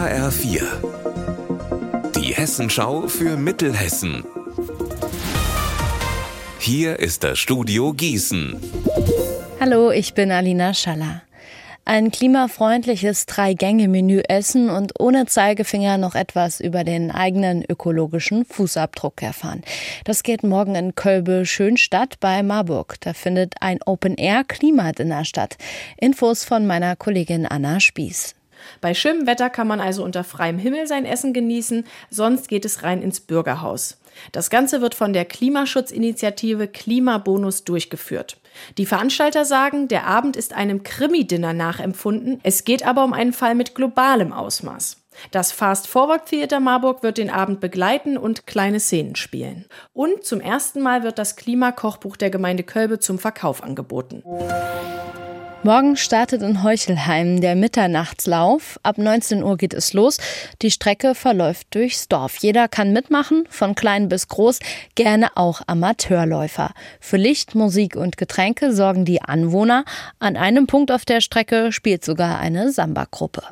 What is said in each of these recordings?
HR4. Die Hessenschau für Mittelhessen. Hier ist das Studio Gießen. Hallo, ich bin Alina Schaller. Ein klimafreundliches Drei-Gänge-Menü essen und ohne Zeigefinger noch etwas über den eigenen ökologischen Fußabdruck erfahren. Das geht morgen in Kölbe Schönstadt bei Marburg. Da findet ein Open-Air-Klimadinner statt. Infos von meiner Kollegin Anna Spieß. Bei schönem Wetter kann man also unter freiem Himmel sein Essen genießen, sonst geht es rein ins Bürgerhaus. Das Ganze wird von der Klimaschutzinitiative Klimabonus durchgeführt. Die Veranstalter sagen, der Abend ist einem Krimi-Dinner nachempfunden, es geht aber um einen Fall mit globalem Ausmaß. Das Fast Forward Theater Marburg wird den Abend begleiten und kleine Szenen spielen. Und zum ersten Mal wird das Klimakochbuch der Gemeinde Kölbe zum Verkauf angeboten. Morgen startet in Heuchelheim der Mitternachtslauf. Ab 19 Uhr geht es los. Die Strecke verläuft durchs Dorf. Jeder kann mitmachen, von klein bis groß, gerne auch Amateurläufer. Für Licht, Musik und Getränke sorgen die Anwohner. An einem Punkt auf der Strecke spielt sogar eine Samba-Gruppe.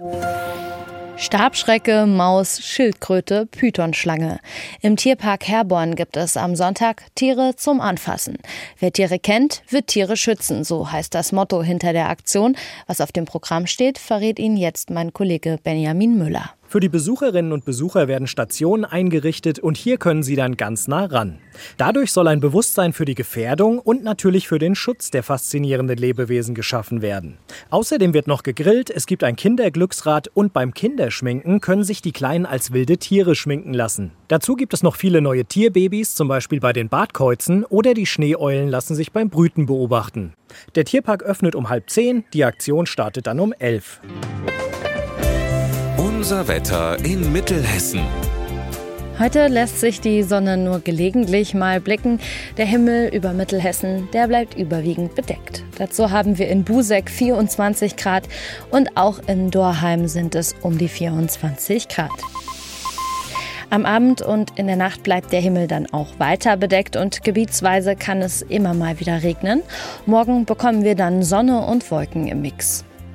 Stabschrecke, Maus, Schildkröte, Pythonschlange. Im Tierpark Herborn gibt es am Sonntag Tiere zum Anfassen. Wer Tiere kennt, wird Tiere schützen, so heißt das Motto hinter der Aktion. Was auf dem Programm steht, verrät Ihnen jetzt mein Kollege Benjamin Müller. Für die Besucherinnen und Besucher werden Stationen eingerichtet und hier können sie dann ganz nah ran. Dadurch soll ein Bewusstsein für die Gefährdung und natürlich für den Schutz der faszinierenden Lebewesen geschaffen werden. Außerdem wird noch gegrillt, es gibt ein Kinderglücksrad und beim Kinderschminken können sich die Kleinen als wilde Tiere schminken lassen. Dazu gibt es noch viele neue Tierbabys, zum Beispiel bei den Bartkäuzen oder die Schneeeulen lassen sich beim Brüten beobachten. Der Tierpark öffnet um halb zehn, die Aktion startet dann um elf. Unser Wetter in Mittelhessen. Heute lässt sich die Sonne nur gelegentlich mal blicken. Der Himmel über Mittelhessen, der bleibt überwiegend bedeckt. Dazu haben wir in Busek 24 Grad und auch in Dorheim sind es um die 24 Grad. Am Abend und in der Nacht bleibt der Himmel dann auch weiter bedeckt und gebietsweise kann es immer mal wieder regnen. Morgen bekommen wir dann Sonne und Wolken im Mix.